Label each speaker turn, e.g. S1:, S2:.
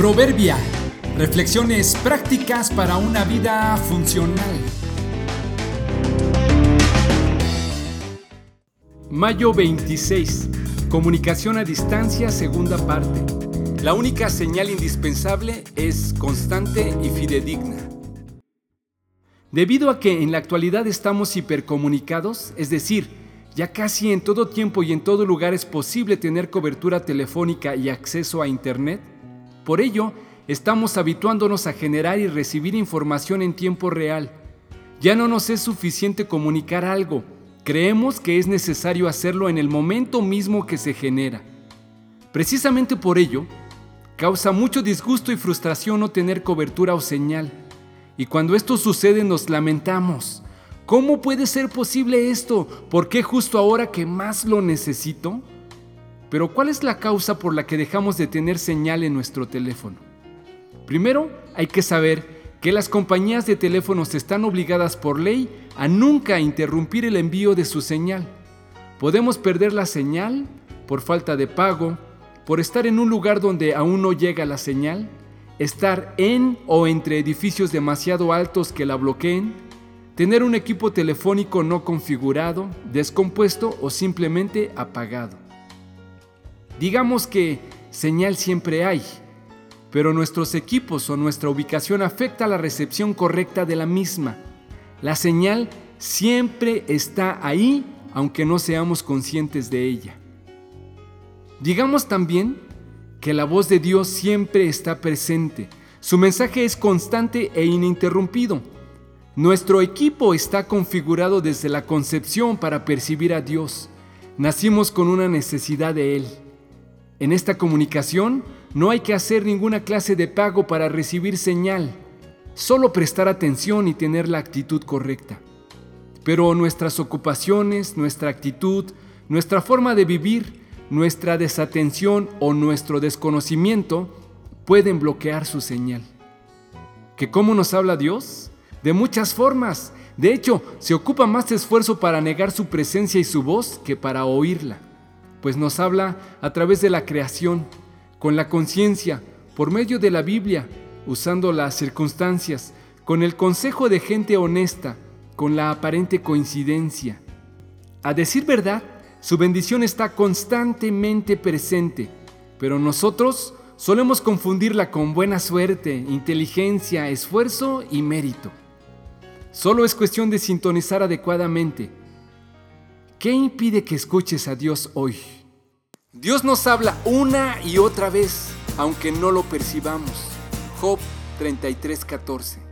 S1: Proverbia. Reflexiones prácticas para una vida funcional.
S2: Mayo 26. Comunicación a distancia, segunda parte. La única señal indispensable es constante y fidedigna. Debido a que en la actualidad estamos hipercomunicados, es decir, ya casi en todo tiempo y en todo lugar es posible tener cobertura telefónica y acceso a Internet, por ello, estamos habituándonos a generar y recibir información en tiempo real. Ya no nos es suficiente comunicar algo, creemos que es necesario hacerlo en el momento mismo que se genera. Precisamente por ello, causa mucho disgusto y frustración no tener cobertura o señal. Y cuando esto sucede nos lamentamos. ¿Cómo puede ser posible esto? ¿Por qué justo ahora que más lo necesito? Pero ¿cuál es la causa por la que dejamos de tener señal en nuestro teléfono? Primero, hay que saber que las compañías de teléfonos están obligadas por ley a nunca interrumpir el envío de su señal. Podemos perder la señal por falta de pago, por estar en un lugar donde aún no llega la señal, estar en o entre edificios demasiado altos que la bloqueen, tener un equipo telefónico no configurado, descompuesto o simplemente apagado. Digamos que señal siempre hay, pero nuestros equipos o nuestra ubicación afecta la recepción correcta de la misma. La señal siempre está ahí, aunque no seamos conscientes de ella. Digamos también que la voz de Dios siempre está presente. Su mensaje es constante e ininterrumpido. Nuestro equipo está configurado desde la concepción para percibir a Dios. Nacimos con una necesidad de Él. En esta comunicación no hay que hacer ninguna clase de pago para recibir señal, solo prestar atención y tener la actitud correcta. Pero nuestras ocupaciones, nuestra actitud, nuestra forma de vivir, nuestra desatención o nuestro desconocimiento pueden bloquear su señal. ¿Que cómo nos habla Dios? De muchas formas. De hecho, se ocupa más esfuerzo para negar su presencia y su voz que para oírla pues nos habla a través de la creación, con la conciencia, por medio de la Biblia, usando las circunstancias, con el consejo de gente honesta, con la aparente coincidencia. A decir verdad, su bendición está constantemente presente, pero nosotros solemos confundirla con buena suerte, inteligencia, esfuerzo y mérito. Solo es cuestión de sintonizar adecuadamente ¿Qué impide que escuches a Dios hoy? Dios nos habla una y otra vez, aunque no lo percibamos. Job 33:14